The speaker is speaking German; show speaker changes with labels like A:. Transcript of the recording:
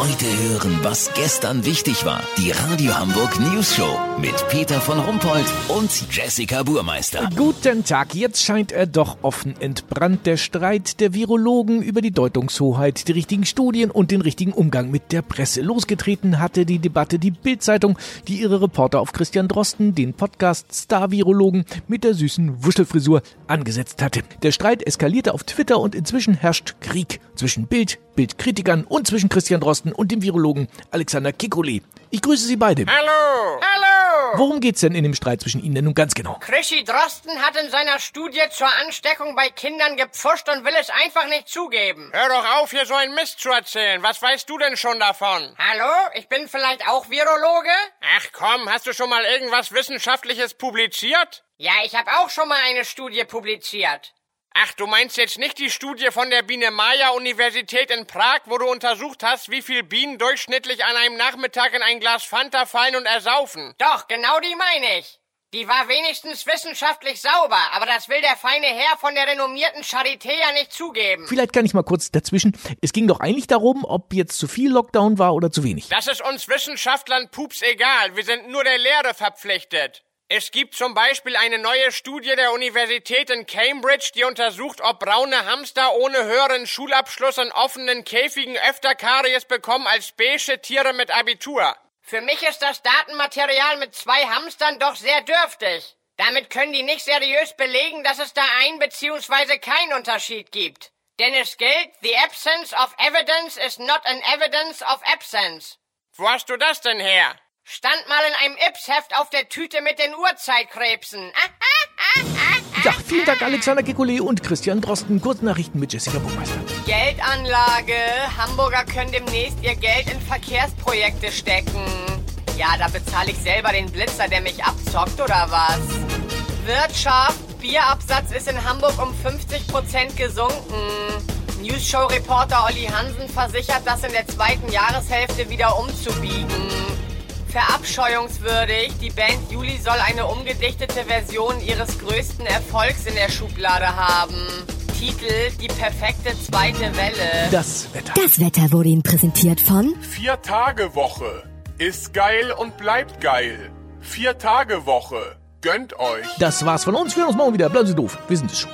A: Heute hören, was gestern wichtig war. Die Radio Hamburg News Show mit Peter von Rumpold und Jessica Burmeister.
B: Guten Tag, jetzt scheint er doch offen entbrannt. Der Streit der Virologen über die Deutungshoheit, die richtigen Studien und den richtigen Umgang mit der Presse. Losgetreten hatte die Debatte die Bildzeitung, die ihre Reporter auf Christian Drosten, den Podcast Star-Virologen, mit der süßen Wuschelfrisur angesetzt hatte. Der Streit eskalierte auf Twitter und inzwischen herrscht Krieg zwischen Bild, Bildkritikern und zwischen Christian Drosten und dem Virologen Alexander Kikuli. Ich grüße Sie beide.
C: Hallo! Hallo!
B: Worum geht's denn in dem Streit zwischen Ihnen denn nun ganz genau?
C: Chrissy Drosten hat in seiner Studie zur Ansteckung bei Kindern gepfuscht und will es einfach nicht zugeben.
D: Hör doch auf, hier so einen Mist zu erzählen. Was weißt du denn schon davon?
C: Hallo? Ich bin vielleicht auch Virologe?
D: Ach komm, hast du schon mal irgendwas Wissenschaftliches publiziert?
C: Ja, ich habe auch schon mal eine Studie publiziert.
D: Ach, du meinst jetzt nicht die Studie von der Biene Maya Universität in Prag, wo du untersucht hast, wie viel Bienen durchschnittlich an einem Nachmittag in ein Glas Fanta fallen und ersaufen?
C: Doch, genau die meine ich. Die war wenigstens wissenschaftlich sauber, aber das will der feine Herr von der renommierten Charité ja nicht zugeben.
B: Vielleicht kann ich mal kurz dazwischen. Es ging doch eigentlich darum, ob jetzt zu viel Lockdown war oder zu wenig.
D: Das ist uns Wissenschaftlern pups egal. Wir sind nur der Lehre verpflichtet. Es gibt zum Beispiel eine neue Studie der Universität in Cambridge, die untersucht, ob braune Hamster ohne höheren Schulabschluss in offenen Käfigen öfter Karies bekommen als beige Tiere mit Abitur.
C: Für mich ist das Datenmaterial mit zwei Hamstern doch sehr dürftig. Damit können die nicht seriös belegen, dass es da ein bzw. keinen Unterschied gibt. Denn es gilt, the absence of evidence is not an evidence of absence.
D: Wo hast du das denn her?
C: Stand mal in einem Ips-Heft auf der Tüte mit den Uhrzeitkrebsen.
B: Ja, vielen Dank Alexander Kekulé und Christian Drosten. Kurznachrichten mit Jessica Buchmeister.
C: Geldanlage. Hamburger können demnächst ihr Geld in Verkehrsprojekte stecken. Ja, da bezahle ich selber den Blitzer, der mich abzockt, oder was? Wirtschaft. Bierabsatz ist in Hamburg um 50% gesunken. News-Show-Reporter Olli Hansen versichert, das in der zweiten Jahreshälfte wieder umzubiegen. Verabscheuungswürdig, die Band Juli soll eine umgedichtete Version ihres größten Erfolgs in der Schublade haben. Titel Die perfekte zweite Welle.
B: Das Wetter.
E: Das Wetter wurde Ihnen präsentiert von
F: Vier Tage Woche. Ist geil und bleibt geil. Vier Tage Woche. Gönnt euch.
B: Das war's von uns. Wir hören uns morgen wieder. Bleiben Sie doof. Wir sind es schon.